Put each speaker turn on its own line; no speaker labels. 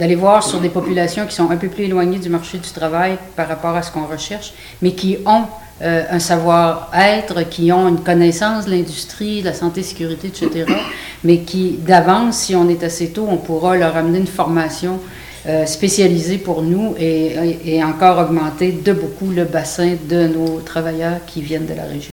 d'aller voir sur des populations qui sont un peu plus éloignées du marché du travail par rapport à ce qu'on recherche, mais qui ont euh, un savoir-être, qui ont une connaissance de l'industrie, de la santé, sécurité, etc., mais qui, d'avance, si on est assez tôt, on pourra leur amener une formation euh, spécialisée pour nous et, et encore augmenter de beaucoup le bassin de nos travailleurs qui viennent de la région.